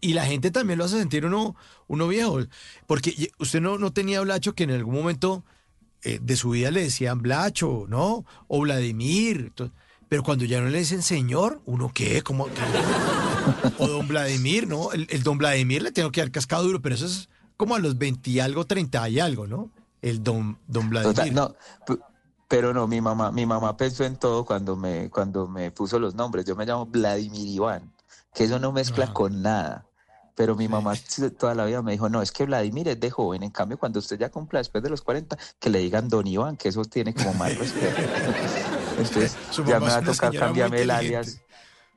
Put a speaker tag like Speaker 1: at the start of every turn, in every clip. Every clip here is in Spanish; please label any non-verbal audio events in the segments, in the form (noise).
Speaker 1: Y la gente también lo hace sentir uno, uno viejo. Porque usted no, no tenía Blacho que en algún momento eh, de su vida le decían Blacho, ¿no? O Vladimir. Pero cuando ya no le dicen señor, ¿uno qué? ¿Cómo? O don Vladimir, ¿no? El, don Vladimir le tengo que dar cascado duro, pero eso es como a los 20 y algo, 30 y algo, ¿no? El don, don Vladimir.
Speaker 2: no, pero no, mi mamá, mi mamá pensó en todo cuando me, cuando me puso los nombres. Yo me llamo Vladimir Iván que eso no mezcla con nada. Pero mi mamá toda la vida me dijo, no, es que Vladimir es de joven, en cambio cuando usted ya cumpla después de los 40, que le digan Don Iván, que eso tiene como más respeto. (laughs) Entonces ya me va a tocar cambiarme el alias.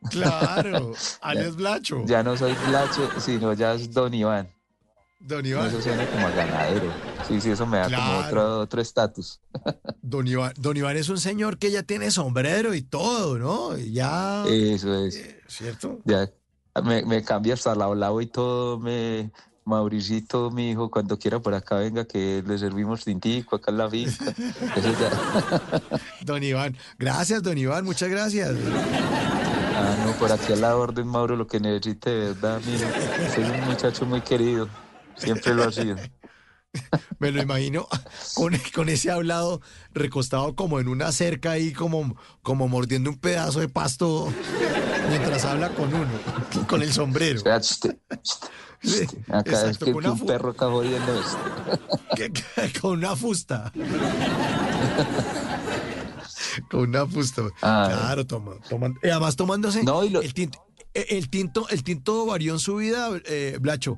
Speaker 1: Claro, (laughs) alias Blacho.
Speaker 2: Ya no soy Blacho, sino ya es Don Iván.
Speaker 1: Don Iván.
Speaker 2: Eso suena como a ganadero. Sí, sí, eso me da como otro otro estatus. (laughs)
Speaker 1: Don Iván, Don Iván es un señor que ya tiene sombrero y todo, ¿no? Ya.
Speaker 2: Eso es.
Speaker 1: Eh, ¿Cierto?
Speaker 2: Ya me, me cambia hasta lado lado y todo, me Mauricito, mi hijo, cuando quiera por acá venga que le servimos tintico acá en la finca. (laughs)
Speaker 1: don Iván, gracias, don Iván, muchas gracias.
Speaker 2: Ah, no, por aquí a la orden, Mauro, lo que necesite, verdad, mi Soy un muchacho muy querido. Siempre lo ha sido. (laughs)
Speaker 1: Me lo imagino con, con, ese hablado recostado como en una cerca ahí, como, como mordiendo un pedazo de pasto mientras habla con uno, con el sombrero.
Speaker 2: Acá es que, un perro está jodiendo esto.
Speaker 1: con una fusta. con una fusta. Claro, toma, toma. además tomándose el, tinto, el, tinto, el tinto varió en su vida, eh, Blacho.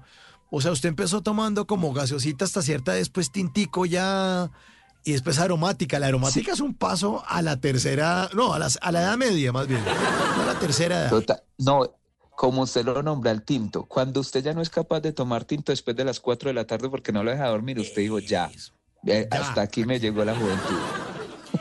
Speaker 1: O sea, usted empezó tomando como gaseosita hasta cierta, después tintico ya y después aromática. La aromática es un paso a la tercera, no, a, a la edad media más bien, a la tercera edad.
Speaker 2: no, como usted lo nombra, el tinto. Cuando usted ya no es capaz de tomar tinto después de las 4 de la tarde porque no lo deja dormir, usted dijo, ya, ya. hasta aquí me llegó la juventud.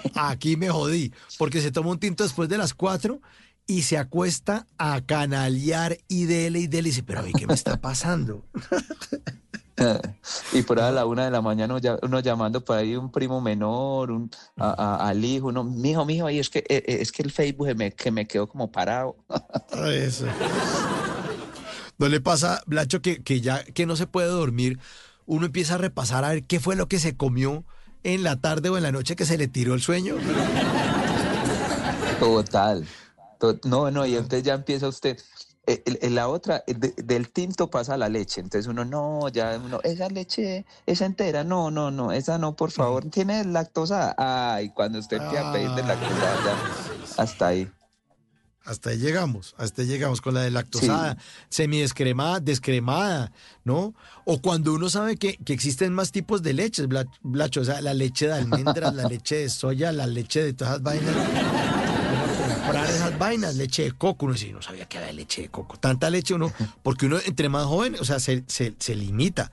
Speaker 2: (laughs)
Speaker 1: Aquí me jodí, porque se toma un tinto después de las 4 y se acuesta a canalear y dele y dele y dice, pero a mí qué me está pasando. (laughs) (laughs)
Speaker 2: y por ahí a la una de la mañana uno, llamando por ahí un primo menor, un, al hijo, uno, mijo, mijo, ahí es que, eh, eh, es que el Facebook me, que me quedó como parado. (laughs)
Speaker 1: Eso. ¿No le pasa, Blacho, que, que ya que no se puede dormir, uno empieza a repasar a ver qué fue lo que se comió en la tarde o en la noche que se le tiró el sueño?
Speaker 2: Total. No, no, y entonces ya empieza usted. En eh, la otra, eh, del tinto pasa la leche. Entonces uno, no, ya, uno, esa leche, esa entera, no, no, no, esa no, por favor. ¿Tiene lactosa? Ay, cuando usted empieza a pedir de lactosa, ya, hasta ahí.
Speaker 1: Hasta ahí llegamos, hasta ahí llegamos con la de lactosada, semidescremada, descremada, ¿no? O cuando uno sabe que, que existen más tipos de leches, Blacho, o sea, la leche de almendras, la (laughs) leche de soya, la leche de todas las vainas comprar esas vainas, leche de coco. Uno dice, no sabía que había leche de coco. Tanta leche uno, porque uno entre más joven, o sea, se, se, se limita.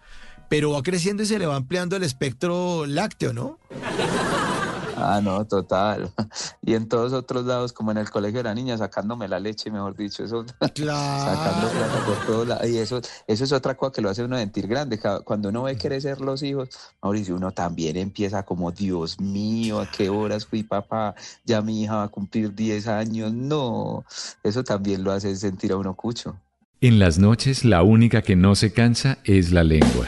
Speaker 1: Pero va creciendo y se le va ampliando el espectro lácteo, ¿no?
Speaker 2: Ah, no, total. (laughs) Y en todos otros lados, como en el colegio de la niña, sacándome la leche, mejor dicho, eso, (laughs) sacando plata por todos lados. Y eso, eso es otra cosa que lo hace uno sentir grande. Cuando uno ve crecer los hijos, Mauricio, uno también empieza como, Dios mío, ¿a qué horas fui papá? Ya mi hija va a cumplir 10 años. No, eso también lo hace sentir a uno cucho.
Speaker 3: En las noches, la única que no se cansa es la lengua.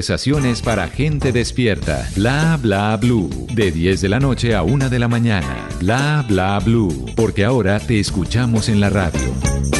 Speaker 3: conversaciones para gente despierta. Bla bla blue. De 10 de la noche a 1 de la mañana. Bla bla blue. Porque ahora te escuchamos en la radio.